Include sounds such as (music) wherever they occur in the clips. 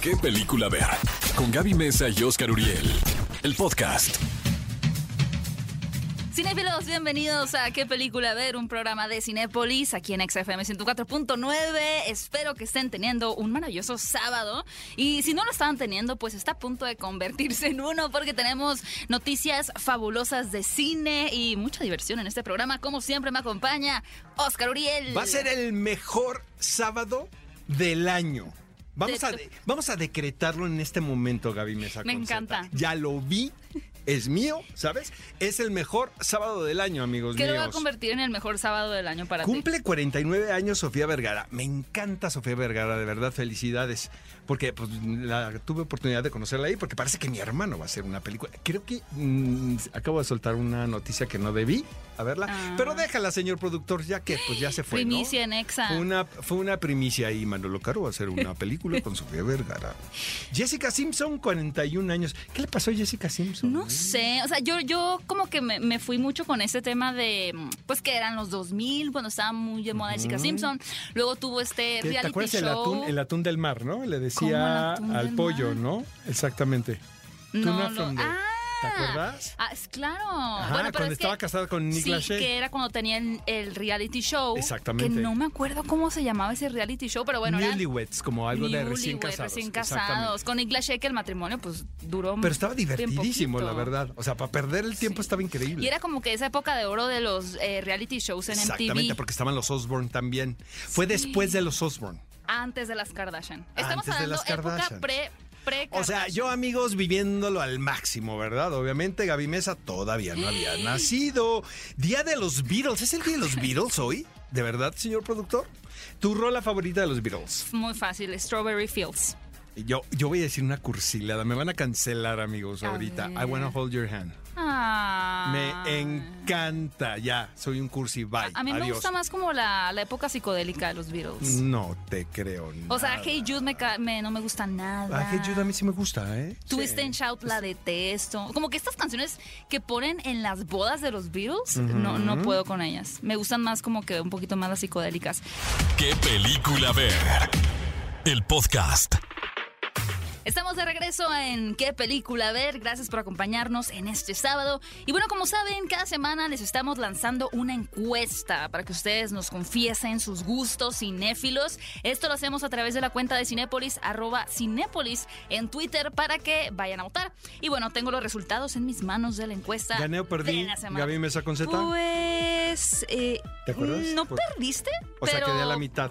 ¿Qué película ver? Con Gaby Mesa y Oscar Uriel. El podcast. Cinéfilos, bienvenidos a ¿Qué película ver? Un programa de Cinépolis aquí en XFM 104.9. Espero que estén teniendo un maravilloso sábado. Y si no lo estaban teniendo, pues está a punto de convertirse en uno porque tenemos noticias fabulosas de cine y mucha diversión en este programa. Como siempre me acompaña Oscar Uriel. Va a ser el mejor sábado del año. Vamos, a, vamos a decretarlo en este momento, Gaby Mesa. Me Z. encanta. Ya lo vi, es mío, ¿sabes? Es el mejor sábado del año, amigos que lo va a míos. convertir en el mejor sábado del año para ti. Cumple 49 años Sofía Vergara. Me encanta Sofía Vergara, de verdad, felicidades. Porque pues, la, tuve oportunidad de conocerla ahí, porque parece que mi hermano va a hacer una película. Creo que mm, acabo de soltar una noticia que no debí a verla. Ah. Pero déjala, señor productor, ya que pues ya se fue. ¿no? Primicia en Exa. Fue una, fue una primicia ahí, Manolo Caro va a hacer una película con Sofía Vergara. (laughs) Jessica Simpson, 41 años. ¿Qué le pasó a Jessica Simpson? No sé, o sea, yo, yo como que me, me fui mucho con ese tema de, pues que eran los 2000, cuando estaba muy de moda Jessica Simpson. Luego tuvo este ¿Qué- reality ¿Te acuerdas el show. atún, el atún del mar, no? Le ¿Cómo el decía al pollo? ¿no? Exactamente. No, Tuna from the- ah, ¿Te acuerdas? Ah, es claro. Ajá, bueno, pero cuando es estaba que, casada con Nick Sí, Lachey. que era cuando tenían el reality show. Exactamente. Que no me acuerdo cómo se llamaba ese reality show, pero bueno, Newlyweds, como algo de recién casados. recién exactamente. casados. Con Nick Lachey, que el matrimonio pues duró Pero estaba divertidísimo, la verdad. O sea, para perder el tiempo estaba increíble. Y era como que esa época de oro de los eh, reality shows en Exactamente, MTV. porque estaban los Osborne también. Fue Sí. después de los Osborne. Antes de las Kardashian. Estamos Antes de hablando las época Kardashian. pre, pre O sea, yo amigos viviéndolo al máximo, ¿verdad? Obviamente Gaby Mesa todavía no había nacido. Día de los Beatles. ¿Es el día de los Beatles hoy? ¿De verdad, señor productor? ¿Tu rola favorita de los Beatles? Muy fácil, Strawberry Fields. Yo, yo voy a decir una cursilada. Me van a cancelar, amigos, ahorita. I wanna hold your hand. Ah. Me encanta. Ya, soy un cursi. Bye. A mí me Adiós. gusta más como la, la época psicodélica de los Beatles. No te creo. O sea, nada. Hey Jude me, no me gusta nada. Ah, Hey Jude a mí sí me gusta, ¿eh? Twist Sí. and Shout la detesto. Como que estas canciones que ponen en las bodas de los Beatles, no, no puedo con ellas. Me gustan más como que un poquito más las psicodélicas. ¿Qué película ver? El podcast. Estamos de regreso en ¿Qué película ver? Gracias por acompañarnos en este sábado. Y bueno, como saben, cada semana les estamos lanzando una encuesta para que ustedes nos confiesen sus gustos cinéfilos. Esto lo hacemos a través de la cuenta de Cinépolis, arroba Cinépolis en Twitter para que vayan a votar. Y bueno, tengo los resultados en mis manos de la encuesta. ¿Gané o perdí? de la semana. Gaby Mesa con Z. Pues... eh, ¿Te acuerdas? No Pues- perdiste, O sea, quedé a la mitad.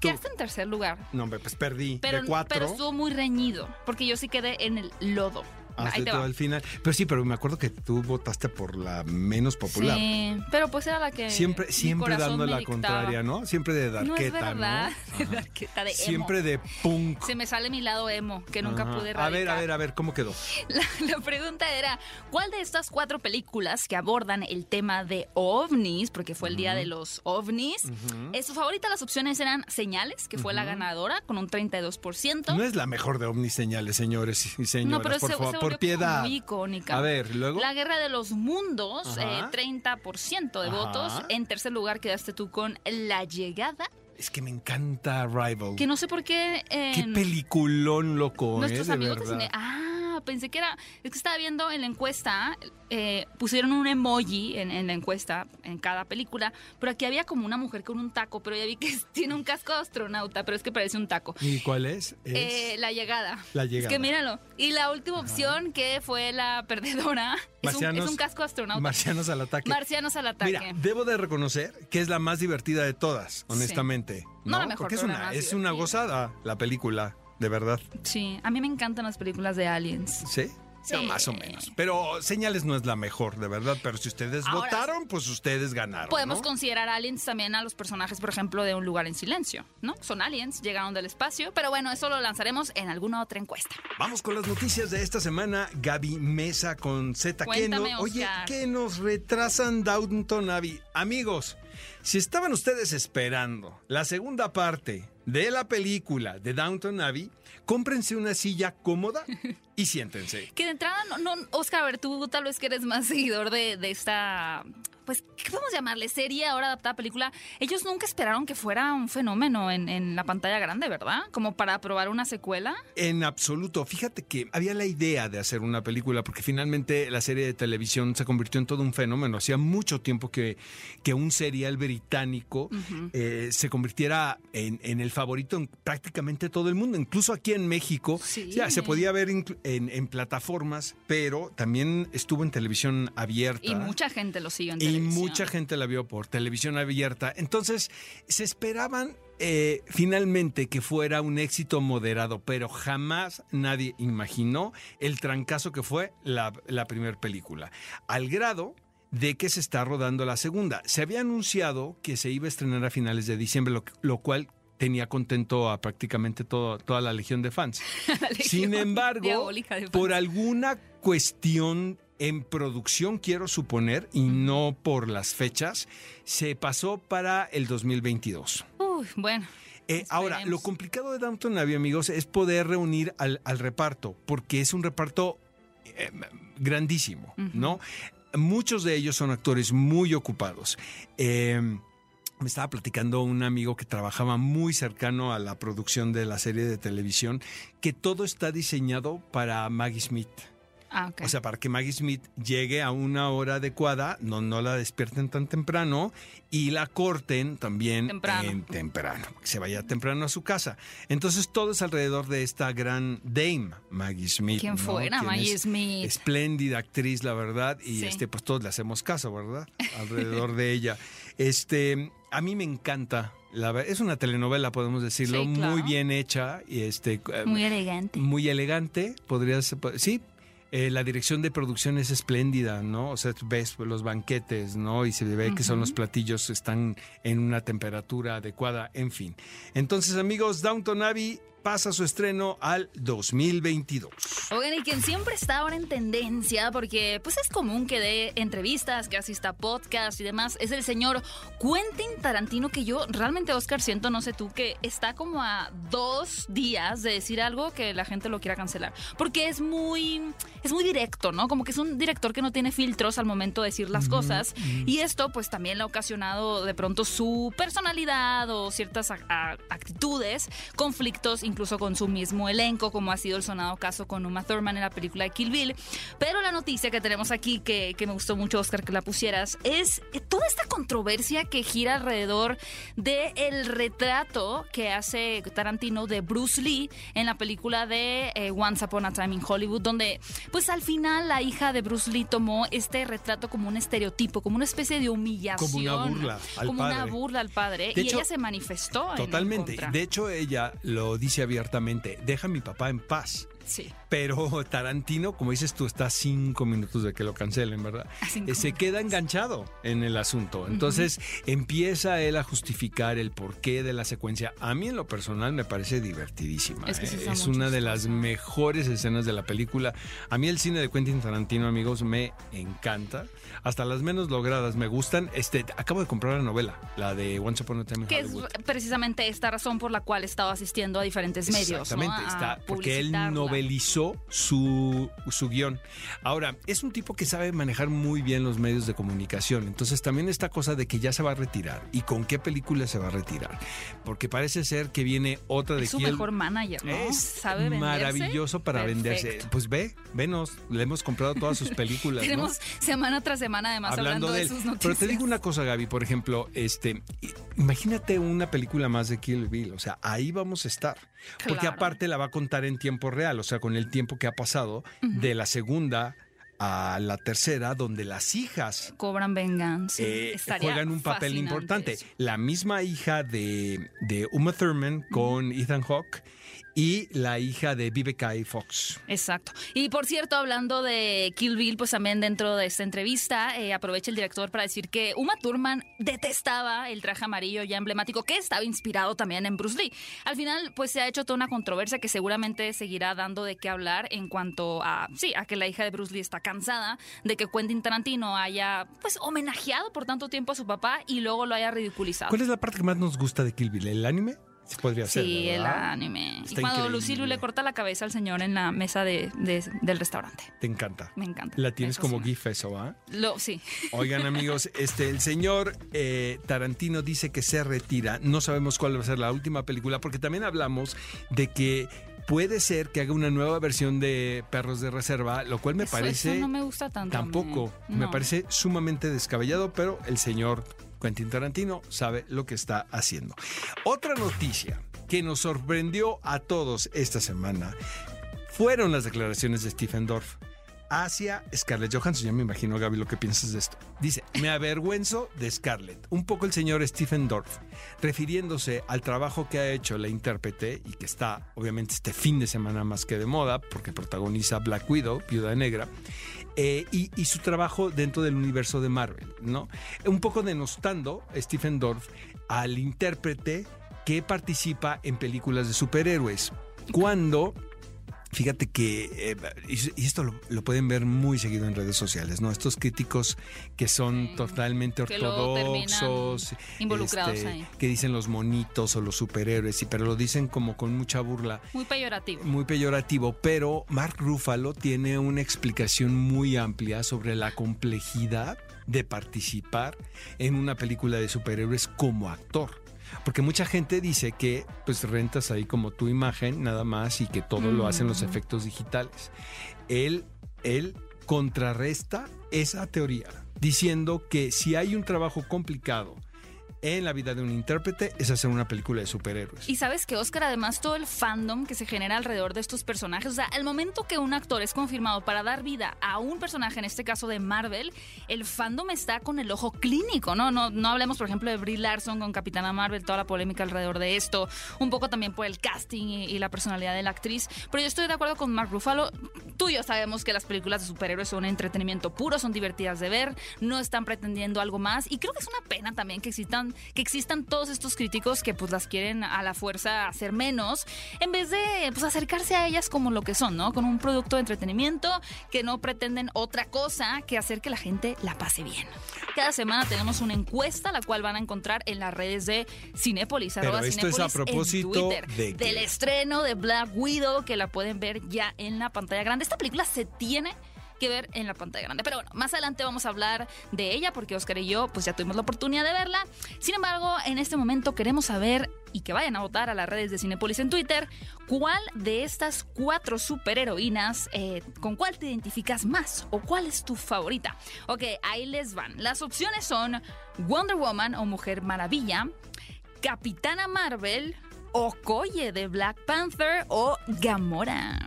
Quedaste en tercer lugar. No, hombre, pues perdí. Pero, de cuatro. pero estuvo muy reñido, porque yo sí quedé en el lodo. Hasta va. el final. Pero sí, pero me acuerdo que tú votaste por la menos popular. Sí, pero pues era la que. Siempre, siempre dando la contraria, ¿no? Siempre de No darqueta, ¿no? verdad, (laughs) de darqueta, de emo. Siempre de punk. Se me sale mi lado emo, que nunca Ajá. pude A ver, erradicar. a ver, a ver, ¿cómo quedó? La, la pregunta era, ¿cuál de estas cuatro películas que abordan el tema de ovnis, porque fue el día de los ovnis, es su favorita? Las opciones eran Señales, que fue la ganadora, con un 32%. No es la mejor de Omni señales, señores y señoras, No, pero por se, favor, se por piedad. muy icónica. A ver, luego. La Guerra de los Mundos, eh, 30% de Ajá. votos. En tercer lugar quedaste tú con La Llegada, Es que me encanta Rival. que no sé por qué... Qué en peliculón, loco, Nuestros ¿eh? Amigos de cine... Ah, pensé que era... Es que estaba viendo en la encuesta, eh, pusieron un emoji en, en la encuesta, en cada película, pero aquí había como una mujer con un taco, pero ya vi que (laughs) tiene un casco de astronauta, pero es que parece un taco. ¿Y cuál es? Es- Eh, la llegada. La Es Llegada. que míralo. Y la última opción, que fue la perdedora, (laughs) es un, Marcianos- es un casco de astronauta. Marcianos al ataque. Marcianos al ataque. Mira, debo de reconocer que es la más divertida de todas, honestamente. No la mejor, Porque es una, es una gozada la película, de verdad. Sí, a mí me encantan las películas de aliens. ¿Sí? Sí. No, más o menos. Pero Señales no es la mejor, de verdad. Pero si ustedes Ahora votaron, pues ustedes ganaron. Podemos ¿no? considerar aliens también a los personajes, por ejemplo, de Un lugar en silencio, ¿no? Son aliens, llegaron del espacio, pero bueno, eso lo lanzaremos en alguna otra encuesta. Vamos con las noticias de esta semana. Gaby Mesa con Z. ¿Qué Cuéntame, no- Oye, Oscar. que nos retrasan Downton Abbey. Amigos, si estaban ustedes esperando la segunda parte de la película de Downton Abbey, cómprense una silla cómoda (laughs) y siéntense. Que de entrada, no, no, Oscar, a ver, tú tal vez que eres más (laughs) seguidor de, de esta pues, ¿qué podemos llamarle? Serie ahora adaptada a película. Ellos nunca esperaron que fuera un fenómeno en, en, la pantalla grande, ¿verdad? Como para probar una secuela. En absoluto. Fíjate que había la idea de hacer una película porque finalmente la serie de televisión se convirtió en todo un fenómeno. Hacía mucho tiempo que, que un serial británico eh, se convirtiera en, en, el favorito en prácticamente todo el mundo. Incluso aquí en México sí. ya, se podía ver en, en, plataformas, pero también estuvo en televisión abierta. Y mucha gente lo sigue en y televisión. mucha gente la vio por televisión abierta. Entonces, se esperaban eh, finalmente que fuera un éxito moderado, pero jamás nadie imaginó el trancazo que fue la, la primera película. Al grado de que se está rodando la segunda. Se había anunciado que se iba a estrenar a finales de diciembre, lo, lo cual tenía contento a prácticamente todo, toda la legión de fans. (laughs) legión Sin embargo, fans. por alguna cuestión en producción, quiero suponer, y no por las fechas, se pasó para el 2022. Uy, bueno. Eh, ahora, lo complicado de Downton Abbey, amigos, es poder reunir al, al reparto, porque es un reparto eh, grandísimo, uh -huh. ¿no? Muchos de ellos son actores muy ocupados. Eh, me estaba platicando un amigo que trabajaba muy cercano a la producción de la serie de televisión, que todo está diseñado para Maggie Smith. Ah, okay. O sea, para que Maggie Smith llegue a una hora adecuada, no, no la despierten tan temprano y la corten también temprano. En, temprano, que se vaya temprano a su casa. Entonces todo es alrededor de esta gran dame, Maggie Smith. ¿Quién ¿no? fuera Quien Maggie es Smith? Espléndida actriz, la verdad, y Sí. este, pues todos le hacemos caso, ¿verdad? (laughs) Alrededor de ella. Este, a mí me encanta. La, es una telenovela, podemos decirlo, Sí, claro. muy bien hecha y este eh, Muy elegante. muy elegante, podría ser, po- sí. eh, la dirección de producción es espléndida, ¿no? O sea, ves los banquetes, ¿no? Y se ve que son los platillos, están en una temperatura adecuada, en fin. Entonces, amigos, Downton Abbey pasa su estreno al 2022. Oigan, y quien siempre está ahora en tendencia, porque pues es común que dé entrevistas, que asista a podcast y demás, es el señor Quentin Tarantino, que yo realmente, Oscar, siento, no sé tú, que está como a dos días de decir algo que la gente lo quiera cancelar. Porque es muy, es muy directo, ¿no? Como que es un director que no tiene filtros al momento de decir las cosas. Y esto pues también le ha ocasionado de pronto su personalidad o ciertas actitudes, conflictos incluso con su mismo elenco, como ha sido el sonado caso con Uma Thurman en la película de Kill Bill. Pero la noticia que tenemos aquí, que, que me gustó mucho, Oscar, que la pusieras, es toda esta controversia que gira alrededor de el retrato que hace Tarantino de Bruce Lee en la película de eh, Once Upon a Time in Hollywood, donde pues al final la hija de Bruce Lee tomó este retrato como un estereotipo, como una especie de humillación. Como una burla al Como una padre. burla al padre. De y hecho, ella se manifestó. en- en Totalmente. contra. De hecho, ella lo dice abiertamente, deja a mi papá en paz. Sí. Pero (laughs) Tarantino, como dices tú, está a cinco minutos de que lo cancelen, ¿verdad? Eh, Se queda enganchado en el asunto. Entonces empieza él a justificar el porqué de la secuencia. A mí en lo personal me parece divertidísima. Es que ¿eh? es una de las mejores escenas de la película. A mí el cine de Quentin Tarantino, amigos, me encanta. Hasta las menos logradas me gustan. Este, acabo de comprar la novela, la de Once Upon a Time in Que es precisamente esta razón por la cual he estado asistiendo a diferentes medios. Exactamente, está, porque él publicitarla. Su, su guion. Ahora, es un tipo que sabe manejar muy bien los medios de comunicación, entonces también esta cosa de que ya se va a retirar y con qué película se va a retirar, porque parece ser que viene otra de Es su Kiel- mejor manager, ¿no? Es Sabe venderse. maravilloso para venderse. Pues ve, venos, le hemos comprado todas sus películas. ¿no? Tenemos semana tras semana además hablando, de, él. sus noticias. Pero te digo una cosa, Gaby, por ejemplo, este, imagínate una película más de Kill Bill, o sea, ahí vamos a estar. Porque aparte la va a contar en tiempo real, o sea, con el tiempo que ha pasado de la segunda a la tercera, donde las hijas Cobran venganza. eh, juegan un papel importante. eso. La misma hija de, de Uma Thurman con Ethan Hawke y la hija de Vivica A. Fox. Exacto. Y por cierto, hablando de Kill Bill, pues también dentro de esta entrevista eh, aprovecha el director para decir que Uma Thurman detestaba el traje amarillo ya emblemático que estaba inspirado también en Bruce Lee. Al final, pues se ha hecho toda una controversia que seguramente seguirá dando de qué hablar en cuanto a, sí, a que la hija de Bruce Lee está cansada de que Quentin Tarantino haya, pues, homenajeado por tanto tiempo a su papá y luego lo haya ridiculizado. ¿Cuál es la parte que más nos gusta de Kill Bill? ¿El anime? Podría ser. Sí, el anime. Está y cuando increíble. Lucille le corta la cabeza al señor en la mesa de, de- del restaurante. Te encanta. Me encanta. La tienes como. GIF eso, ¿ah? Lo, sí. Oigan (laughs) amigos, este el señor eh, Tarantino dice que se retira. No sabemos cuál va a ser la última película porque también hablamos de que puede ser que haga una nueva versión de Perros de Reserva, lo cual me Eso- parece eso no me gusta tanto. tampoco. Me parece sumamente descabellado, pero el señor Quentin Tarantino sabe lo que está haciendo. Otra noticia que nos sorprendió a todos esta semana fueron las declaraciones de Stephen Dorff hacia Scarlett Johansson. Ya me imagino, Gaby, lo que piensas de esto. Dice, me avergüenzo de Scarlett. Un poco el señor Stephen Dorff, refiriéndose al trabajo que ha hecho la intérprete y que está, obviamente, este fin de semana más que de moda, porque protagoniza Black Widow, Viuda Negra, eh, y, y su trabajo dentro del universo de Marvel, ¿no? Un poco denostando Stephen Dorff al intérprete que participa en películas de superhéroes. Cuando Fíjate que, eh, y esto lo, lo pueden ver muy seguido en redes sociales, ¿no? Estos críticos que son Sí. totalmente Que ortodoxos, involucrados este, ahí. que dicen los monitos o los superhéroes, y, pero lo dicen como con mucha burla Muy peyorativo. muy peyorativo, pero Mark Ruffalo tiene una explicación muy amplia sobre la complejidad de participar en una película de superhéroes como actor. Porque mucha gente dice que pues rentas ahí como tu imagen nada más y que todo lo hacen los Mm. efectos digitales. Él, él contrarresta esa teoría diciendo que si hay un trabajo complicado en la vida de un intérprete es hacer una película de superhéroes. Y sabes que, Oscar, además todo el fandom que se genera alrededor de estos personajes, o sea, al momento que un actor es confirmado para dar vida a un personaje, en este caso de Marvel, el fandom está con el ojo clínico, ¿no? No, no hablemos, por ejemplo, de Brie Larson con Capitana Marvel, toda la polémica alrededor de esto, un poco también por el casting y, y la personalidad de la actriz, pero yo estoy de acuerdo con Mark Ruffalo. Tú y yo sabemos que las películas de superhéroes son entretenimiento puro, son divertidas de ver, no están pretendiendo algo más, y creo que es una pena también que existan, que existan todos estos críticos que pues las quieren a la fuerza hacer menos, en vez de pues acercarse a ellas como lo que son, ¿no? Con un producto de entretenimiento que no pretenden otra cosa que hacer que la gente la pase bien. Cada semana tenemos una encuesta, la cual van a encontrar en las redes de Cinépolis, Pero arroba esto es a Cinépolis propósito Twitter, de del estreno de Black Widow, que la pueden ver ya en la pantalla grande. Esta película se tiene que ver en la pantalla grande. Pero bueno, más adelante vamos a hablar de ella porque Oscar y yo pues ya tuvimos la oportunidad de verla. Sin embargo, en este momento queremos saber y que vayan a votar a las redes de Cinepolis en Twitter, ¿cuál de estas cuatro superheroínas, eh, con cuál te identificas más o cuál es tu favorita? Ok, ahí les van. Las opciones son Wonder Woman o Mujer Maravilla, Capitana Marvel, Okoye de Black Panther o Gamora.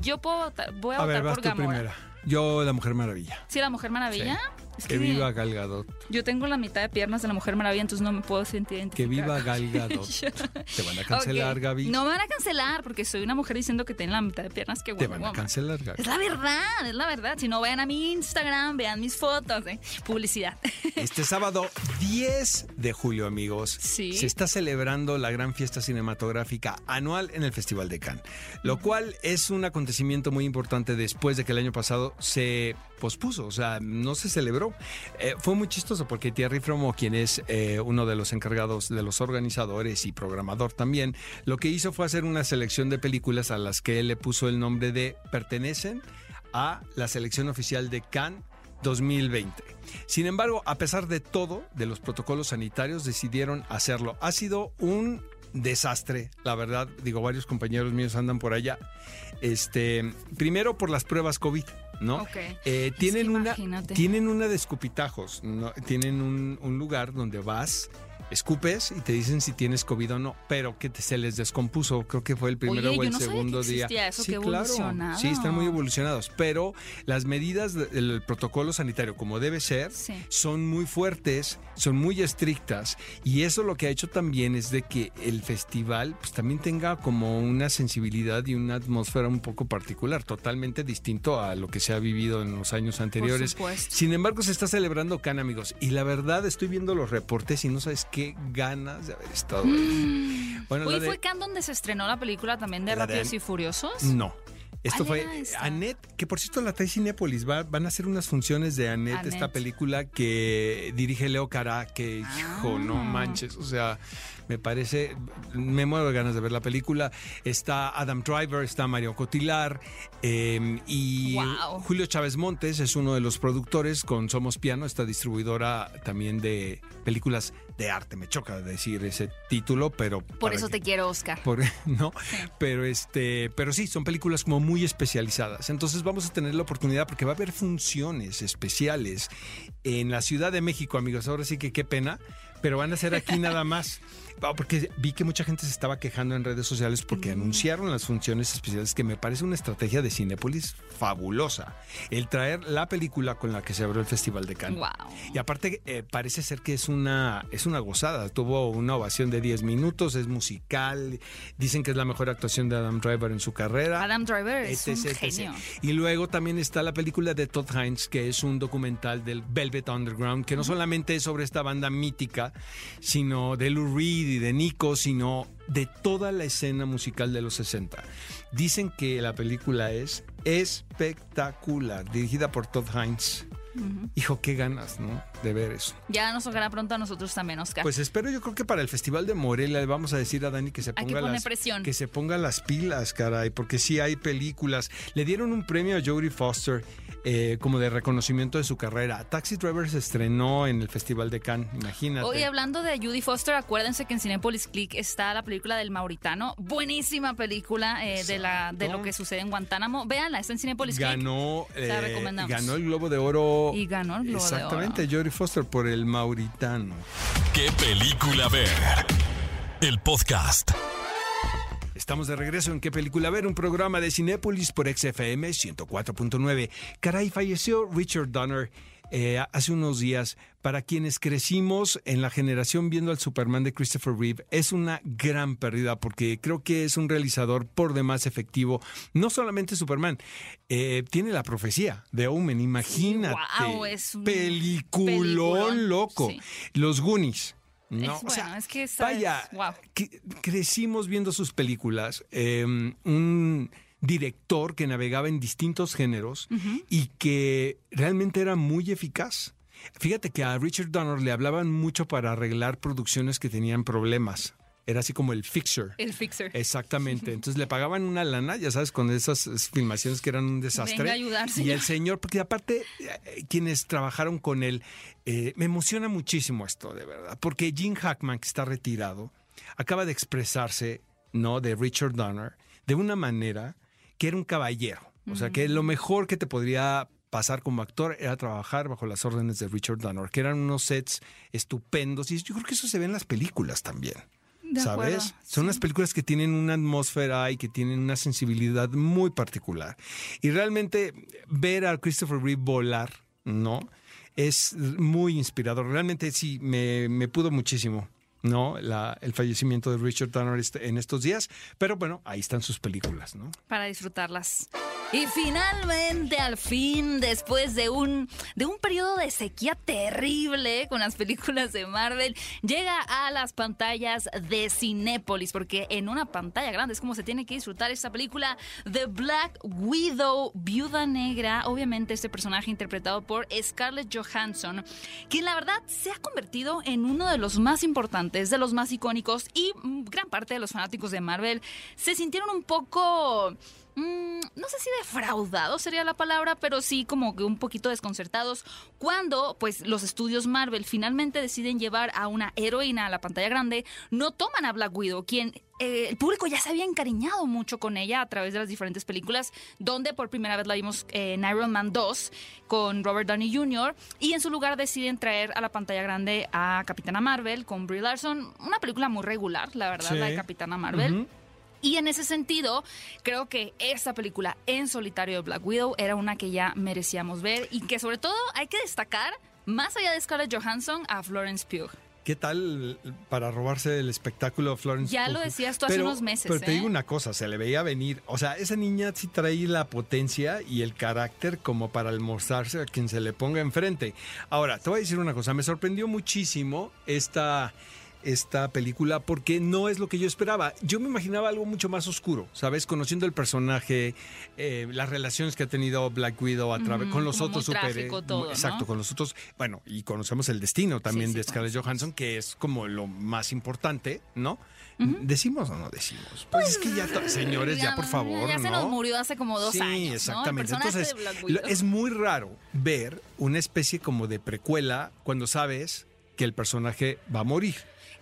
Yo puedo votar, voy a, A ver, votar vas por tú Gamora. primera. Yo, la Mujer Maravilla. Sí, la Mujer Maravilla. Es Que viva Gal Gadot. Yo tengo la mitad de piernas de la Mujer Maravilla, entonces no me puedo sentir Que identificada. viva Gal (laughs) Gadot. Te van a cancelar. Gaby. No me van a cancelar porque soy una mujer diciendo que tiene la mitad de piernas que Te van a cancelar, Gaby. Es la verdad, es la verdad. Si no, vayan a mi Instagram, vean mis fotos. ¿eh? Publicidad. (laughs) Este sábado 10 de julio, amigos, Sí. se está celebrando la gran fiesta cinematográfica anual en el Festival de Cannes, lo cual es un acontecimiento muy importante después de que el año pasado se pospuso, o sea, no se celebró. Eh, fue muy chistoso porque Thierry Fromo, quien es eh, uno de los encargados de los organizadores y programador también, lo que hizo fue hacer una selección de películas a las que él le puso el nombre de pertenecen a la selección oficial de Cannes 2020. Sin embargo, a pesar de todo, de los protocolos sanitarios, decidieron hacerlo. Ha sido un desastre, la verdad. Digo, varios compañeros míos andan por allá. Este, primero por las pruebas COVID, ¿no? Eh, tienen, una, tienen una de escupitajos, ¿no? tienen un, un lugar donde vas, escupes y te dicen si tienes COVID o no, pero que te- se les descompuso, creo que fue el primero Oye, o yo el no sabía que segundo día. eso, sí, claro. Sí, están muy evolucionados, pero las medidas de- del protocolo sanitario, como debe ser, Sí. son muy fuertes, son muy estrictas y eso lo que ha hecho también es de que el festival pues también tenga como una sensibilidad y una atmósfera un poco particular, totalmente distinto a lo que se ha vivido en los años anteriores. supuesto. Sin embargo, se está celebrando Cannes, amigos, y la verdad estoy viendo los reportes y no sabes qué ganas de haber estado ahí. Bueno, la de- fue Cannes donde se estrenó la película también de La de- Rápidos y Furiosos. no. Esto ¿Cuál fue? Annette, que por cierto la trae Cinépolis. Va, van a hacer unas funciones de Annette, esta película que dirige Leo Cara, que hijo, no Ah. manches. O sea, me parece, me muero de ganas de ver la película. Está Adam Driver, está Mario Cotilar eh, y Wow. Julio Chávez Montes es uno de los productores con Somos Piano, esta distribuidora también de películas de arte. Me choca decir ese título, pero Por eso que- te quiero, Oscar. por- (laughs) no, pero este, pero sí, son películas como muy especializadas. Entonces vamos a tener la oportunidad porque va a haber funciones especiales en la Ciudad de México, amigos. Ahora sí que qué pena, pero van a ser aquí nada más. (laughs) Ah, Porque vi que mucha gente se estaba quejando en redes sociales porque anunciaron las funciones especiales, que me parece una estrategia de Cinépolis fabulosa. El traer la película con la que se abrió el Festival de Cannes. Wow. Y aparte eh, parece ser que es una, es una gozada. Tuvo una ovación de 10 minutos, es musical. Dicen que es la mejor actuación de Adam Driver en su carrera. Adam Driver es un etc, etc. genio. Y luego también está la película de Todd Hines, que es un documental del Velvet Underground, que no solamente es sobre esta banda mítica, sino de Lou Reed y de Nico, sino de toda la escena musical de los 60. Dicen que la película es espectacular, dirigida por Todd Hines. Hijo, qué ganas, ¿no? De ver eso. Ya nos tocará pronto a nosotros también, Oscar. Pues espero, yo creo que para el Festival de Morelia le vamos a decir a Dani que se ponga las presión. que se ponga las pilas, caray, porque sí hay películas. Le dieron un premio a Jodie Foster eh, como de reconocimiento de su carrera. Taxi Driver se estrenó en el Festival de Cannes, imagínate. Hoy hablando de Judy Foster, acuérdense que en Cinepolis Click está la película del Mauritano. Buenísima película eh, de, la, de lo que sucede en Guantánamo. Véanla, está en Cinepolis Click. ganó, Se la eh, recomendamos. ganó el Globo de Oro. Y ganó el Globo de Exactamente, Jodie Foster por el Mauritano. ¿Qué película ver? El podcast. Estamos de regreso en ¿Qué película ver? Un programa de Cinépolis por XFM 104.9. Caray, falleció Richard Donner eh, hace unos días. Para quienes crecimos en la generación viendo al Superman de Christopher Reeve, es una gran pérdida porque creo que es un realizador por demás efectivo. No solamente Superman, eh, tiene la profecía de Omen, imagínate. guau, es un peliculón, peliculón, loco. sí. Los Goonies. No, Es o bueno, sea, es que vaya, es- wow. que- crecimos viendo sus películas. eh, un director que navegaba en distintos géneros y que realmente era muy eficaz. Fíjate que a Richard Donner le hablaban mucho para arreglar producciones que tenían problemas. Era así como el fixer. El Fixer. Exactamente. (laughs) Entonces le pagaban una lana, ya sabes, con esas filmaciones que eran un desastre. Venga a ayudar, y el señor, porque aparte, eh, quienes trabajaron con él, eh, me emociona muchísimo esto, de verdad. Porque Gene Hackman, que está retirado, acaba de expresarse, ¿no? De Richard Donner, de una manera que era un caballero. O sea, que lo mejor que te podría pasar como actor era trabajar bajo las órdenes de Richard Donner, que eran unos sets estupendos. Y yo creo que eso se ve en las películas también. De ¿Sabes? acuerdo, Son sí. unas películas que tienen una atmósfera y que tienen una sensibilidad muy particular. Y realmente ver a Christopher Reeve volar, ¿no? Es muy inspirador. Realmente sí, me, me pudo muchísimo, ¿no? La, el fallecimiento de Richard Donner este- en estos días. Pero bueno, ahí están sus películas, ¿no? para disfrutarlas. Y finalmente, al fin, después de un, de un periodo de sequía terrible con las películas de Marvel, llega a las pantallas de Cinépolis, porque en una pantalla grande es como se tiene que disfrutar esta película The Black Widow, Viuda Negra, obviamente este personaje interpretado por Scarlett Johansson, quien la verdad se ha convertido en uno de los más importantes, de los más icónicos y mm, gran parte de los fanáticos de Marvel se sintieron un poco mm, no sé si defraudados sería la palabra, pero sí como que un poquito desconcertados cuando pues los estudios Marvel finalmente deciden llevar a una heroína a la pantalla grande, no toman a Black Widow, quien eh, el público ya se había encariñado mucho con ella a través de las diferentes películas, donde por primera vez la vimos eh, en Iron Man 2 con Robert Downey Jr. y en su lugar deciden traer a la pantalla grande a Capitana Marvel con Brie Larson, una película muy regular, la verdad, Sí. la de Capitana Marvel. Y en ese sentido, creo que esta película en solitario de Black Widow era una que ya merecíamos ver y que sobre todo hay que destacar, más allá de Scarlett Johansson, a Florence Pugh. ¿Qué tal para robarse el espectáculo de Florence? Ya lo Pugh? decías tú hace Pero- unos meses, Pero te ¿eh? digo una cosa, se le veía venir. O sea, esa niña sí trae la potencia y el carácter como para almorzarse a quien se le ponga enfrente. Ahora, te voy a decir una cosa, me sorprendió muchísimo esta esta película porque no es lo que yo esperaba. Yo me imaginaba algo mucho más oscuro, ¿sabes? Conociendo el personaje, eh, las relaciones que ha tenido Black Widow a través con los otros muy super trágico todo, exacto, ¿no? con los otros, bueno, y conocemos el destino también Sí, sí, de Scarlett Johansson que es como lo más importante, ¿no? ¿Decimos o no decimos? Pues, es que ya, to- señores, ya, por favor, Ya se ¿no? nos murió hace como dos sí, años. El exactamente. Entonces, es muy raro ver una especie como de precuela cuando sabes que el personaje va a morir.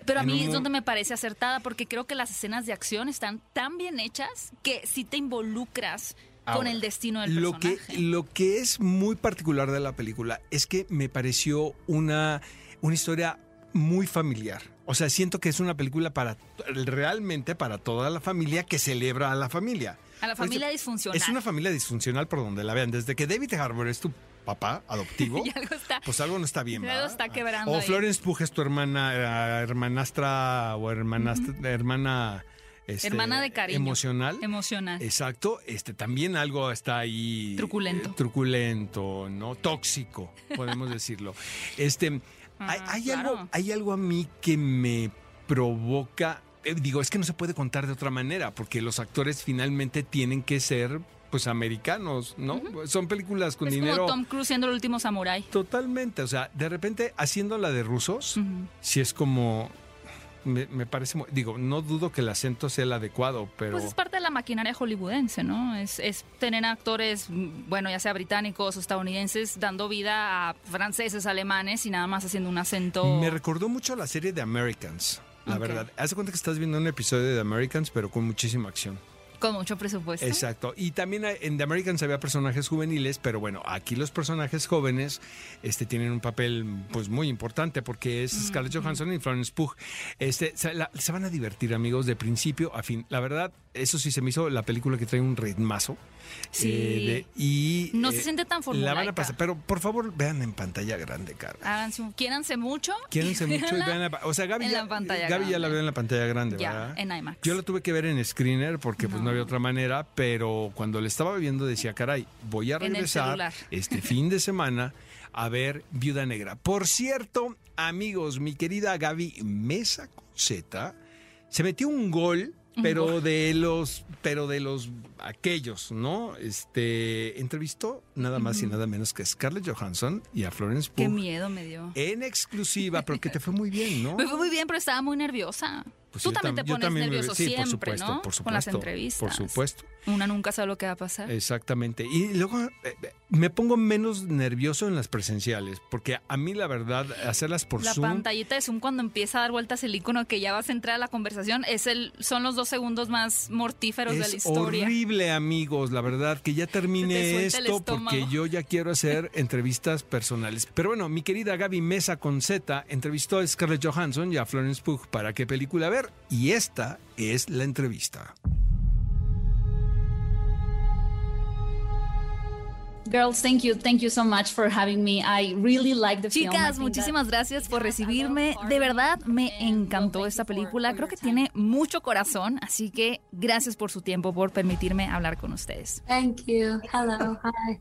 Pero a mí un es donde me parece acertada porque creo que las escenas de acción están tan bien hechas que sí te involucras con el destino del lo que, lo que es muy particular de la película es que me pareció una, una historia muy familiar. O sea, siento que es una película para realmente para toda la familia que celebra a la familia. A la familia disfuncional. Es una familia disfuncional por donde la vean. Desde que David Harbour es tu papá adoptivo, (laughs) Y algo está- pues algo no está bien. algo ¿verdad? está quebrando O ahí. Florence Pugh es tu hermana, eh, hermanastra o hermanastra, hermana... este, Hermana de cariño. Emocional. Emocional. Exacto, este también algo está ahí Truculento. eh, truculento, ¿no? Tóxico, podemos (laughs) decirlo. Este hay, Ah, hay claro. algo hay algo a mí que me provoca eh, digo, es que no se puede contar de otra manera porque los actores finalmente tienen que ser pues americanos, ¿no? Son películas con es dinero como Tom Cruise siendo el último samurái. totalmente, o sea, de repente haciendo la de rusos, si es como me, me parece, muy- digo, no dudo que el acento sea el adecuado, pero Pues es parte de la maquinaria hollywoodense, ¿no? Es, es tener actores, bueno, ya sea británicos o estadounidenses, dando vida a franceses, alemanes y nada más haciendo un acento. Me recordó mucho a la serie de Americans, la verdad. Haz de cuenta que estás viendo un episodio de The Americans, pero con muchísima acción. Con mucho presupuesto. Exacto. Y también en The Americans había personajes juveniles, pero bueno, aquí los personajes jóvenes este, tienen un papel pues muy importante porque es Scarlett Johansson y Florence Pugh. Este, se, la- se van a divertir, amigos, de principio a fin. La verdad, eso sí se me hizo la película que trae un ritmazo. Sí. Eh, de- y No se siente tan La van formulaica. a pasar, pero por favor vean en pantalla grande, cara. Háganse un- quiéranse mucho. Mucho y vean la- O sea, Gaby, en ya, la pantalla Gaby ya la veo en la pantalla grande, Ya, ¿verdad? en IMAX. Yo la tuve que ver en screener porque pues no había otra manera, pero cuando la estaba viendo decía, caray, voy a regresar este fin de semana a ver Viuda Negra. Por cierto, amigos, mi querida Gaby Mesa Z se metió un gol, pero de los, pero de los aquellos, ¿no? Este entrevistó nada más y nada menos que a Scarlett Johansson y a Florence Qué Pugh miedo me dio. en exclusiva, pero que te fue muy bien, ¿no? (laughs) Me fue muy bien, pero estaba muy nerviosa. Pues Tú también tam- te pones nervioso sí, por siempre, supuesto, ¿no? por Con las supuesto, entrevistas. Por supuesto. Una nunca sabe lo que va a pasar. Exactamente. Y luego eh, eh, me pongo menos nervioso en las presenciales, porque a mí la verdad, hacerlas por la Zoom... pantallita de Zoom cuando empieza a dar vueltas el icono que ya vas a entrar a la conversación es el son los dos segundos más mortíferos de la Es historia. horrible, amigos, la verdad, que ya termine (laughs) esto porque yo ya quiero hacer (laughs) entrevistas personales. Pero bueno, mi querida Gaby Mesa con Z entrevistó a Scarlett Johansson y a Florence Pugh para qué película ver y esta es la entrevista. Girls, thank you. Thank you so much for having me. I really like the film. Chicas, think muchísimas gracias por recibirme. De verdad me encantó esta película. Creo que tiene mucho corazón, así que gracias por su tiempo, por permitirme hablar con ustedes. Thank you. Hello. (laughs) Hi.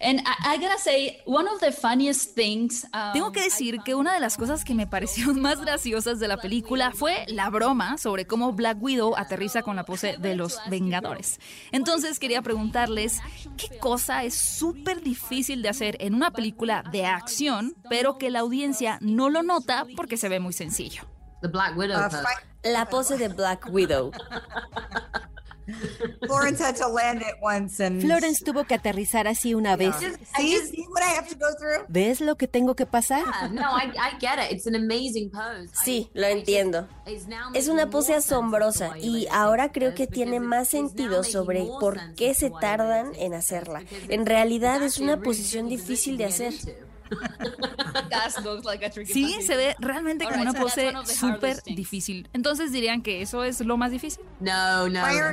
And I, I gotta say, one of the funniest things. um, Tengo que decir que una de las cosas que me parecieron (laughs) más graciosas de la película fue la broma sobre cómo Black Widow aterriza con la pose de los Vengadores. Entonces quería preguntarles qué cosa es súper difícil de hacer en una película de acción, pero que la audiencia no lo nota porque se ve muy sencillo. The Black Widow pose. La pose de Black Widow. (laughs) Florence had to land it once and Florence tuvo que aterrizar así una vez. ¿Ves lo que tengo que pasar? Yeah, no, I, I get it. It's an amazing pose. Sí, lo entiendo. Es una pose asombrosa y ahora creo que tiene más sentido sobre por qué se tardan en hacerla. En realidad es una posición difícil de hacer. (laughs) Sí, se ve realmente como una pose súper difícil. Entonces dirían que eso es lo más difícil. No, no. A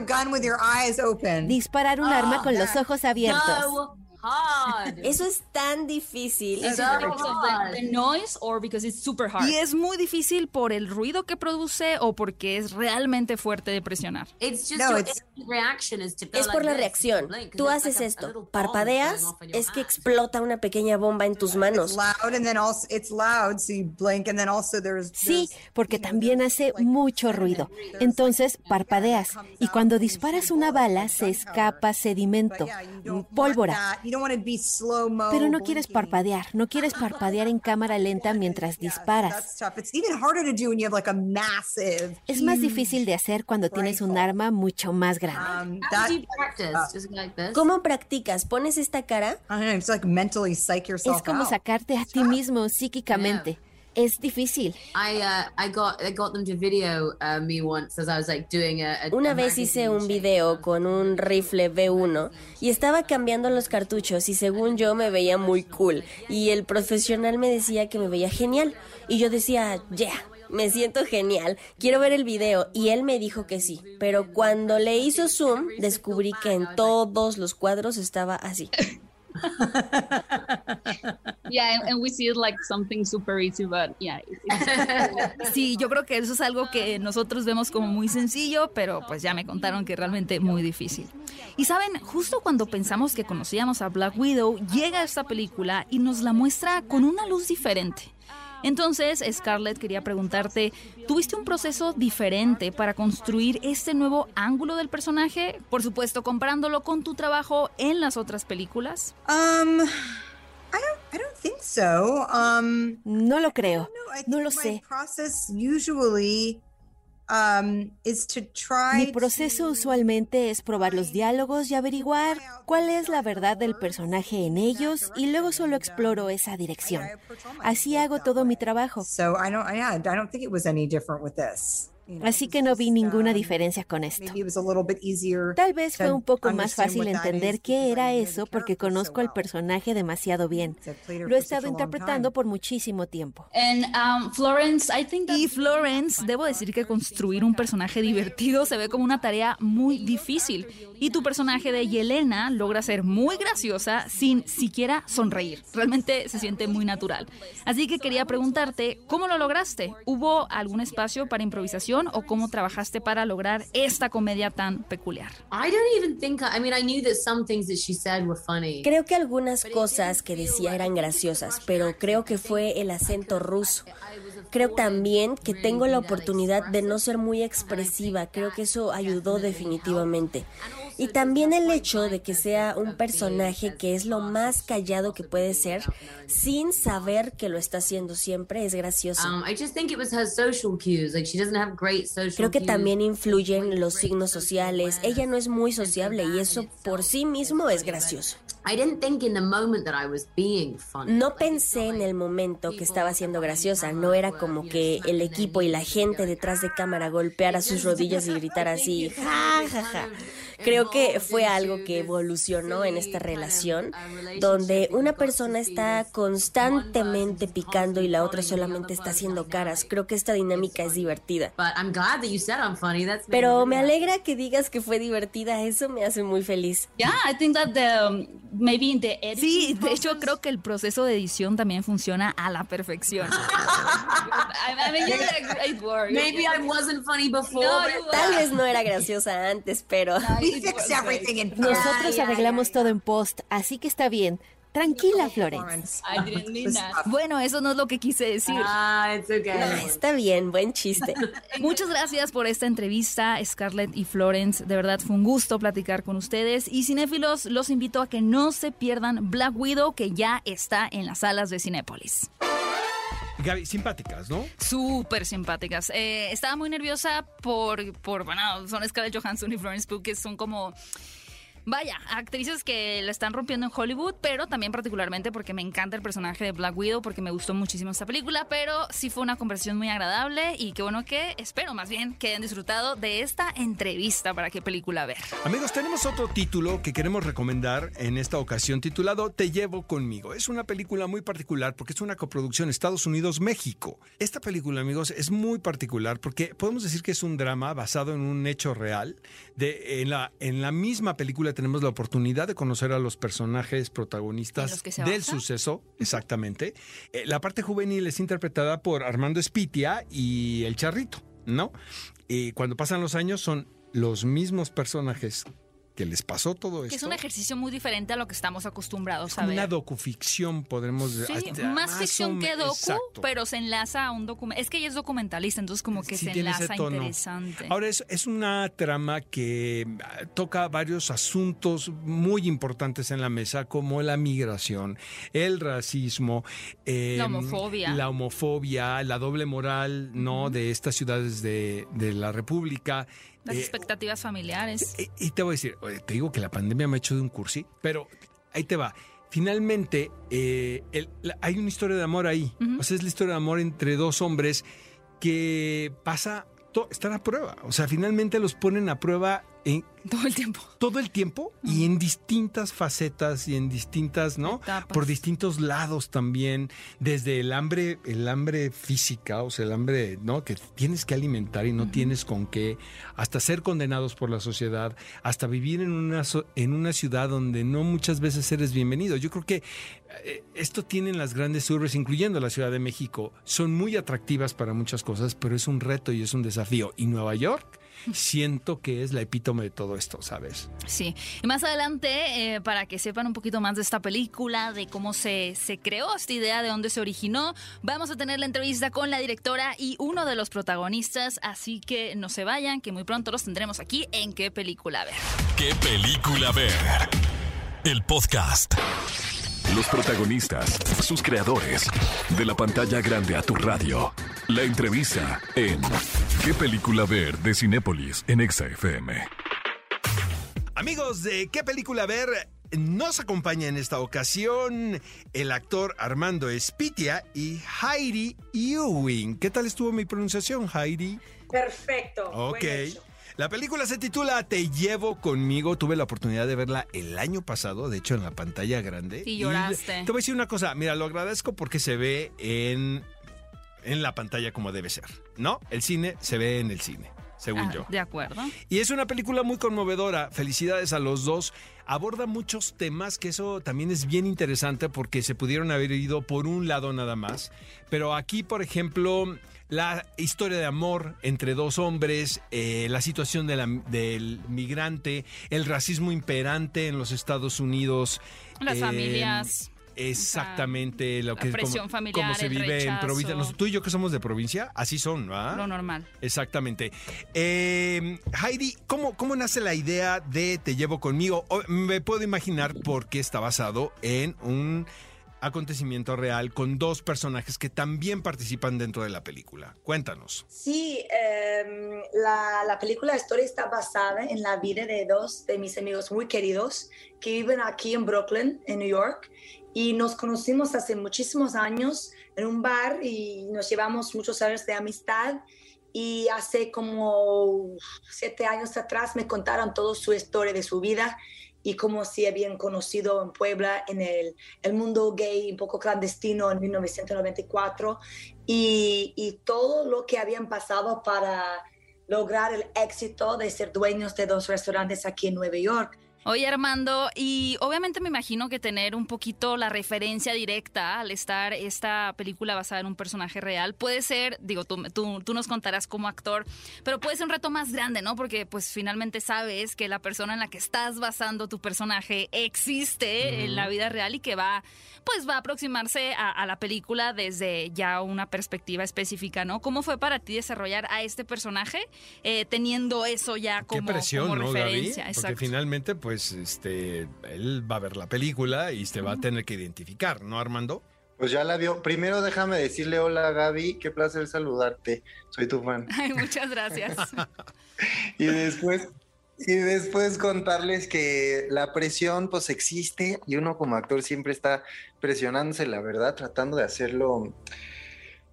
gun with your eyes open. Disparar un arma con los ojos abiertos. No, hard. Eso es tan difícil. Of the, the noise or because it's super hard? Y es muy difícil por el ruido que produce o porque es realmente fuerte de presionar. It's just No, your it's- reaction is to go Es por like la this, reacción. blink, Tú haces like a- a esto, parpadeas, es que explota una pequeña bomba en tus manos. It's loud and then also it's loud, so you blink and then also there's Sí, porque también hace mucho ruido. Entonces parpadeas y cuando disparas una bala se escapa sedimento, pólvora. That. You don't want to be slow-mo Pero no quieres parpadear, no quieres parpadear en cámara lenta mientras (laughs) disparas. That's tough. It's even harder to do when you have like a massive. Es más difícil de hacer cuando tienes un arma mucho más grande. Um, How that do you practice? Just like this? ¿Cómo practicas? ¿Pones esta cara? I don't know. It's like mentally psych yourself Es como sacarte a ti mismo psíquicamente. Es difícil. I uh, I got I got them to video uh, me once as I was like doing a. a Una a vez hice un video con un rifle B1 y estaba cambiando los cartuchos y según yo me veía muy cool y el profesional me decía que me veía genial y yo decía, yeah, me siento genial, quiero ver el video y él me dijo que sí, pero cuando le hizo zoom descubrí que en todos los cuadros estaba así. (laughs) yeah, and, and we see it like something super easy, but yeah, it- it's (laughs) Sí, yo creo que eso es algo que nosotros vemos como muy sencillo, pero pues ya me contaron que realmente muy difícil. Y saben, justo cuando pensamos que conocíamos a Black Widow, llega esta película y nos la muestra con una luz diferente. Entonces, Scarlett quería preguntarte, ¿tuviste un proceso diferente para construir este nuevo ángulo del personaje? Por supuesto, comparándolo con tu trabajo en las otras películas. Um, I don't. I don't think so. Um, No lo creo. no, lo sé. um. Mi proceso usualmente es probar los diálogos y averiguar cuál es la verdad del personaje en ellos y luego solo exploro esa dirección. Así hago todo mi trabajo. Así it que was no vi ninguna um, diferencia con esto. Maybe it was a little bit easier. Tal vez fue to un poco más understand fácil entender qué because I era eso porque conozco al well. personaje demasiado bien. Played her Lo he for estado such a long interpretando time. por muchísimo tiempo. and um, Florence, I think that Y Florence, debo decir que construir un personaje divertido se ve como una tarea muy difícil. Y tu personaje de Yelena logra ser muy graciosa sin siquiera sonreír. Realmente se siente muy natural. Así que quería preguntarte, ¿cómo lo lograste? ¿Hubo algún espacio para improvisación o cómo trabajaste para lograr esta comedia tan peculiar? I don't even think. I, I mean, I knew that some things that she said were funny. Creo que algunas cosas que decía eran graciosas, pero creo que fue el acento ruso. Creo también que tengo la oportunidad de no ser muy expresiva, creo que eso ayudó definitivamente. Y también el hecho de que sea un personaje que es lo más callado que puede ser, sin saber que lo está haciendo siempre, es gracioso. Creo que también influyen los signos sociales. Ella no es muy sociable y eso por sí mismo es gracioso. I didn't think in the moment that I was being funny. No pensé en el momento que estaba siendo graciosa, no era como que el equipo y la gente detrás de cámara golpeara sus rodillas y (laughs) gritara así, ja, ja, ja. Creo que fue algo que evolucionó en esta relación, donde una persona está constantemente picando y la otra solamente está haciendo caras. Creo que esta dinámica es divertida. But I'm glad that you said I'm funny. That's Pero me alegra que digas que fue divertida, eso me hace muy feliz. yeah, I think that the maybe in the editing Sí, de hecho creo que el proceso de edición también funciona a la perfección. (laughs) I, I mean, you're a great work. Maybe I wasn't funny before. No, Tal vez no era graciosa antes, pero... We fixed everything in Nosotros arreglamos todo en post, así que está bien. Tranquila, Florence. (laughs) That. (laughs) Bueno, eso no es lo que quise decir. Ah, it's okay. Ah, está bien, buen chiste. (laughs) Muchas gracias por esta entrevista, Scarlett y Florence. De verdad fue un gusto platicar con ustedes. Y cinéfilos, los invito a que no se pierdan Black Widow, que ya está en las salas de Cinépolis. Gaby, simpáticas, ¿no? Súper simpáticas. Eh, estaba muy nerviosa por, por, bueno, son Scarlett Johansson y Florence Pugh, que son como... Vaya, actrices que la están rompiendo en Hollywood, pero también particularmente porque me encanta el personaje de Black Widow, porque me gustó muchísimo esta película, pero sí fue una conversación muy agradable y qué bueno que, espero más bien, que hayan disfrutado de esta entrevista para qué película ver. Amigos, tenemos otro título que queremos recomendar en esta ocasión titulado Te llevo conmigo. Es una película muy particular porque es una coproducción Estados Unidos-México. Esta película, amigos, es muy particular porque podemos decir que es un drama basado en un hecho real. De, en, la, en la misma película tenemos la oportunidad de conocer a los personajes protagonistas del suceso, exactamente. Eh, la parte juvenil es interpretada por Armando Espitia y El Charrito, ¿no? Y cuando pasan los años son los mismos personajes que les pasó todo esto. Que es un ejercicio muy diferente a lo que estamos acostumbrados a ver. Una docuficción, podremos decir. Sí, más, ficción que docu, pero se enlaza a un documento. Es que ella es documentalista, entonces como que se enlaza interesante. Ahora, es, es una trama que ah, toca varios asuntos muy importantes en la mesa, como la migración, el racismo, la em, homofobia. La homofobia, la doble moral, ¿no? De estas ciudades de, de la República las eh, expectativas familiares. Y, te voy a decir, te digo que la pandemia me ha hecho de un cursi, pero ahí te va. Finalmente, eh, hay una historia de amor ahí. O sea, es la historia de amor entre dos hombres que pasa, están a prueba. O sea, finalmente los ponen a prueba (laughs) todo el tiempo. Todo el tiempo y en distintas facetas y en distintas, ¿no? Por distintos lados también, desde el hambre, el hambre física, o sea, el hambre, ¿no? Que tienes que alimentar y no tienes con qué, hasta ser condenados por la sociedad, hasta vivir en una, en una ciudad donde no muchas veces eres bienvenido. Yo creo que eh, esto tienen las grandes urbes, incluyendo la Ciudad de México, son muy atractivas para muchas cosas, pero es un reto y es un desafío. Y Nueva York siento que es la epítome de todo esto, ¿sabes? Sí. Y más adelante, eh, para que sepan un poquito más de esta película, de cómo se, se creó esta idea, de dónde se originó, vamos a tener la entrevista con la directora y uno de los protagonistas, así que no se vayan, que muy pronto los tendremos aquí en ¿Qué película ver? ¿Qué película ver? El podcast. Los protagonistas, sus creadores, de la pantalla grande a tu radio. La entrevista en ¿Qué película ver de Cinépolis en ExaFM? Amigos de ¿Qué película ver? Nos acompaña en esta ocasión el actor Armando Espitia y Heidi Ewing. ¿Qué tal estuvo mi pronunciación, Heidi? Perfecto. Ok. La película se titula Te llevo conmigo. Tuve la oportunidad de verla el año pasado, de hecho en la pantalla grande. Y lloraste. te voy a decir una cosa, mira, lo agradezco porque se ve en en la pantalla como debe ser, ¿no? El cine se ve en el cine, según ah, yo. De acuerdo. Y es una película muy conmovedora. Felicidades a los dos. Aborda muchos temas que eso también es bien interesante porque se pudieron haber ido por un lado nada más. Pero aquí, por ejemplo, la historia de amor entre dos hombres, eh, la situación del migrante, el racismo imperante en los Estados Unidos. Las familias Exactamente lo que presión familiar, se vive en provincia. tú y yo que somos de provincia, así son, ¿no? Lo normal. Exactamente. Eh, Heidi, ¿cómo, ¿cómo nace la idea de Te llevo conmigo? me puedo imaginar por qué está basado en un acontecimiento real con dos personajes que también participan dentro de la película. Cuéntanos. Sí, em, la, la, película historia está basada en la vida de dos de mis amigos muy queridos que viven aquí en Brooklyn, en New York, y nos conocimos hace muchísimos años en un bar y nos llevamos muchos años de amistad y hace como siete años atrás me contaron toda su historia de su vida y cómo se habían conocido en Puebla en el, el mundo gay un poco clandestino en 1994 y, y todo lo que habían pasado para lograr el éxito de ser dueños de dos restaurantes aquí en Nueva York. Oye, Armando, y obviamente me imagino que tener un poquito la referencia directa al estar esta película basada en un personaje real puede ser, digo, tú, tú, nos contarás como actor, pero puede ser un reto más grande, ¿no? Porque pues finalmente sabes que la persona en la que estás basando tu personaje existe en la vida real y que va, pues va a aproximarse a, la película desde ya una perspectiva específica, ¿no? ¿Cómo fue para ti desarrollar a este personaje eh, teniendo eso ya como, como referencia? Porque finalmente, pues pues este, él va a ver la película y se va a tener que identificar, ¿no, Armando? Pues ya la vio. Primero déjame decirle hola Gaby, qué placer saludarte. Soy tu fan. Ay, muchas gracias. (laughs) y después y después contarles que la presión pues existe y uno como actor siempre está presionándose, la verdad, tratando de hacerlo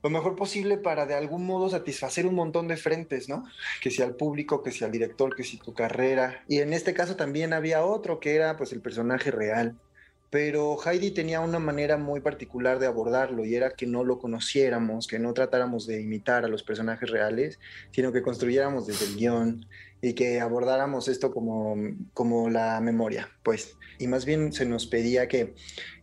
lo mejor posible para de algún modo satisfacer un montón de frentes, ¿no? Que sea el público, que sea el director, que sea tu carrera. Y en este caso también había otro que era pues el personaje real. Pero Heidi tenía una manera muy particular de abordarlo y era que no lo conociéramos, que no tratáramos de imitar a los personajes reales, sino que construyéramos desde el guion y que abordáramos esto como, como la memoria, pues. Y más bien se nos pedía que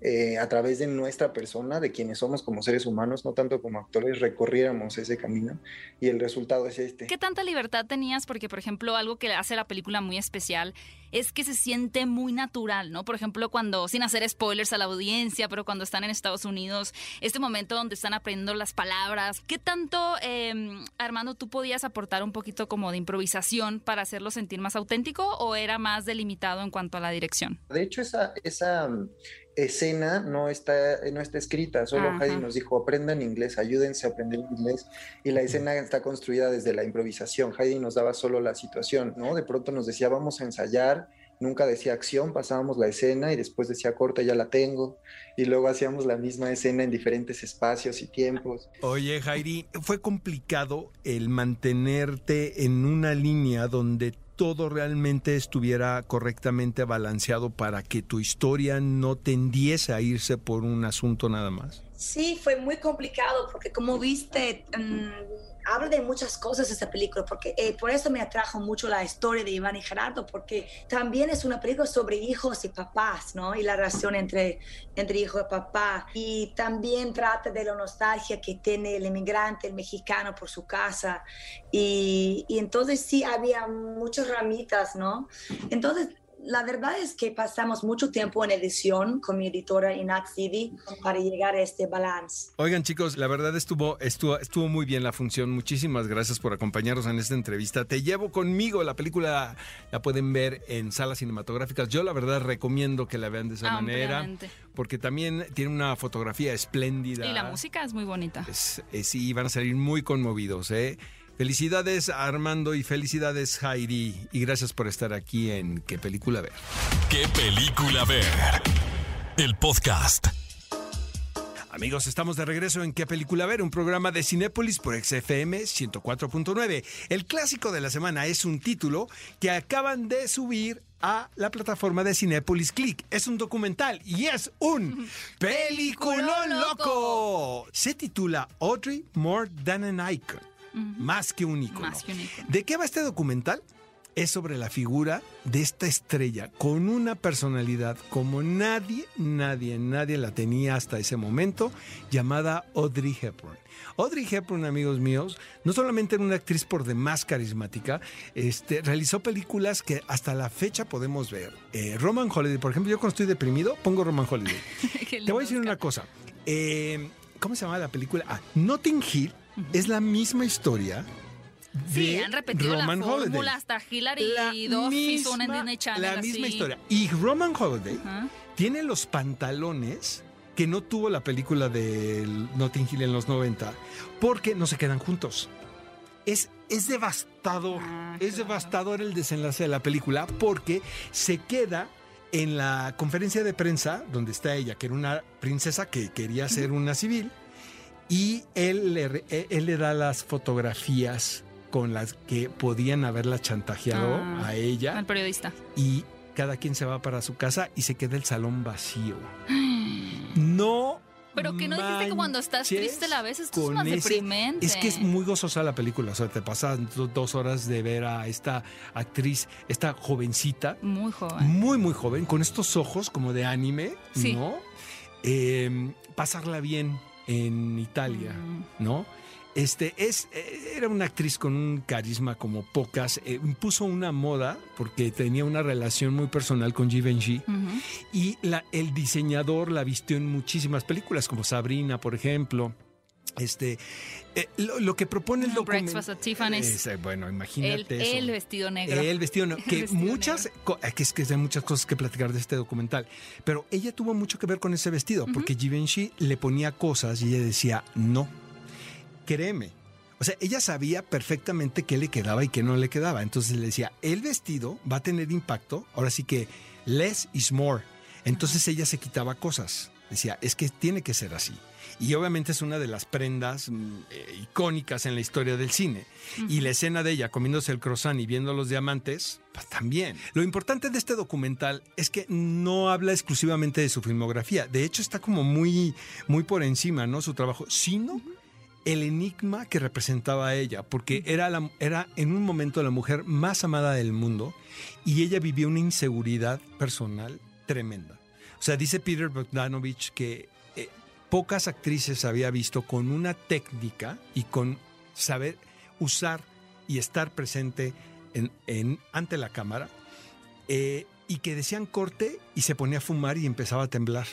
eh, a través de nuestra persona, de quienes somos como seres humanos, no tanto como actores, recorriéramos ese camino y el resultado es este. ¿Qué tanta libertad tenías? Porque, por ejemplo, algo que hace la película muy especial es que se siente muy natural, ¿no? Por ejemplo, cuando, sin hacer spoilers a la audiencia, pero cuando están en Estados Unidos, este momento donde están aprendiendo las palabras, ¿qué tanto, em, Armando, tú podías aportar un poquito como de improvisación para hacerlo sentir más auténtico o era más delimitado en cuanto a la dirección? De hecho, esa, esa mm, escena no está, no está escrita, solo Heidi nos dijo, aprendan inglés, ayúdense a aprender inglés, y la escena está construida desde la improvisación. Heidi nos daba solo la situación, ¿no? De pronto nos decía, vamos a ensayar, nunca decía acción, pasábamos la escena y después decía corta, ya la tengo, y luego hacíamos la misma escena en diferentes espacios y tiempos. Oye, Heidi, fue complicado el mantenerte en una línea donde todo realmente estuviera correctamente balanceado para que tu historia no tendiese a irse por un asunto nada más? Sí, fue muy complicado porque como viste, um, habla de muchas cosas esa película, porque eh, por eso me atrajo mucho la historia de Iván y Gerardo, porque también es una película sobre hijos y papás, ¿no? Y la relación entre, entre hijo y papá. Y también trata de la nostalgia que tiene el inmigrante, el mexicano, por su casa. Y, y entonces sí había muchas ramitas, ¿no? Entonces la verdad es que pasamos mucho tiempo en edición con mi editora Inac City para llegar a este balance. Oigan chicos, la verdad estuvo, estuvo, estuvo muy bien la función. Muchísimas gracias por acompañarnos en esta entrevista. Te llevo conmigo. La película la pueden ver en salas cinematográficas. Yo la verdad recomiendo que la vean de esa manera. Porque también tiene una fotografía espléndida. Y la música es muy bonita. sí, van a salir muy conmovidos, ¿eh? Felicidades Armando y felicidades Heidi. Y gracias por estar aquí en ¿Qué película ver? ¿Qué película ver? El podcast. Amigos, estamos de regreso en ¿Qué película ver? Un programa de Cinépolis por XFM 104.9. El clásico de la semana es un título que acaban de subir a la plataforma de Cinépolis Click. Es un documental y es un (laughs) peliculón loco. Se titula Audrey More Than an Icon más que un ícono. ¿De qué va este documental? Es sobre la figura de esta estrella con una personalidad como nadie, nadie, nadie la tenía hasta ese momento, llamada Audrey Hepburn. Audrey Hepburn, amigos míos, no solamente era una actriz por demás carismática, este, realizó películas que hasta la fecha podemos ver. Eh, Roman Holiday, por ejemplo, yo cuando estoy deprimido pongo Roman Holiday. (laughs) Te voy a decir una cosa. Eh, ¿Cómo se llama la película? Ah, Notting Hill es la misma historia Sí, han repetido Roman la fórmula hasta Hillary y Duff hizo una en Channel. La misma historia. Y Roman Holiday tiene los pantalones que no tuvo la película de Notting Hill en los 90 porque no se quedan juntos. Es, es devastador, ah, es devastador el desenlace de la película porque se queda en la conferencia de prensa donde está ella, que era una princesa que quería ser una civil, y él le, e, él le da las fotografías con las que podían haberla chantajeado ah, a ella. Al periodista. Y cada quien se va para su casa y se queda el salón vacío. (gasps) No. Pero que no dijiste que cuando estás triste la ves, esto es más deprimente. Es que es muy gozosa la película. O sea, te pasas dos horas de ver a esta actriz, esta jovencita. Muy joven. Muy, muy joven, con estos ojos como de anime, ¿no? Eh, pasarla bien en Italia, mm. ¿no? Este es eh, era una actriz con un carisma como pocas, eh, impuso una moda porque tenía una relación muy personal con Givenchy y la, el diseñador la vistió en muchísimas películas como Sabrina, por ejemplo. Este, eh, lo, que propone el documental. bueno, imagínate el, vestido negro. El vestido (laughs) negro. Que muchas, que es que hay muchas cosas que platicar de este documental. Pero ella tuvo mucho que ver con ese vestido, porque Givenchy le ponía cosas y ella decía, no, créeme. O sea, ella sabía perfectamente qué le quedaba y qué no le quedaba. Entonces le decía, el vestido va a tener impacto. Ahora sí que less is more. Entonces ella se quitaba cosas. Decía, es que tiene que ser así. Y obviamente es una de las prendas mm, eh, icónicas en la historia del cine. Y la escena de ella comiéndose el croissant y viendo los diamantes, pues también. Lo importante de este documental es que no habla exclusivamente de su filmografía. De hecho, está como muy, muy por encima, ¿no? Su trabajo, sino el enigma que representaba ella, porque era, la, era en un momento la mujer más amada del mundo y ella vivía una inseguridad personal tremenda. O sea, dice Peter Bogdanovich que pocas actrices había visto con una técnica y con saber usar y estar presente en, ante la cámara eh, y que decían corte y se ponía a fumar y empezaba a temblar.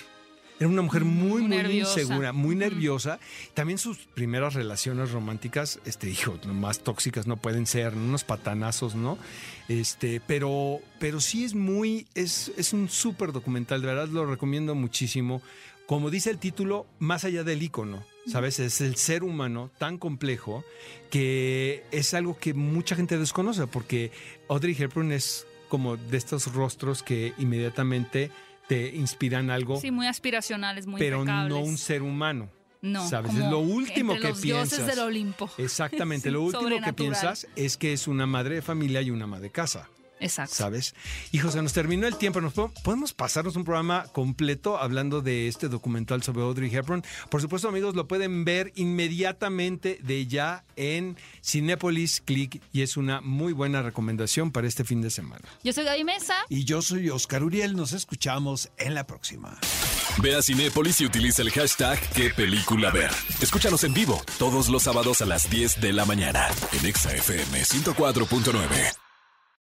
Era una mujer muy, muy, insegura, muy nerviosa. También sus primeras relaciones románticas, este, hijo, más tóxicas no pueden ser, unos patanazos, ¿no? Este, pero, pero sí es muy, es, es un súper documental, de verdad lo recomiendo muchísimo. Como dice el título, más allá del icono, ¿sabes? Es el ser humano tan complejo que es algo que mucha gente desconoce, porque Audrey Hepburn es como de estos rostros que inmediatamente te inspiran algo. Sí, muy aspiracionales, muy Pero no un ser humano. No. ¿Sabes? Es (laughs) lo último que los piensas. Dioses del Olimpo. Exactamente. lo último que piensas es que es una madre de familia y una ama de casa. Exacto. ¿Sabes? Hijo, se nos terminó el tiempo. ¿Nos podemos pasarnos un programa completo hablando de este documental sobre Audrey Hepburn? Por supuesto, amigos, lo pueden ver inmediatamente de ya en Cinepolis Click y es una muy buena recomendación para este fin de semana. Yo soy Gaby Mesa. Y yo soy Oscar Uriel. Nos escuchamos en la próxima. Ve a Cinépolis y utiliza el hashtag qué película ver. Escúchanos en vivo todos los sábados a las 10 de la mañana en ExaFM 104.9.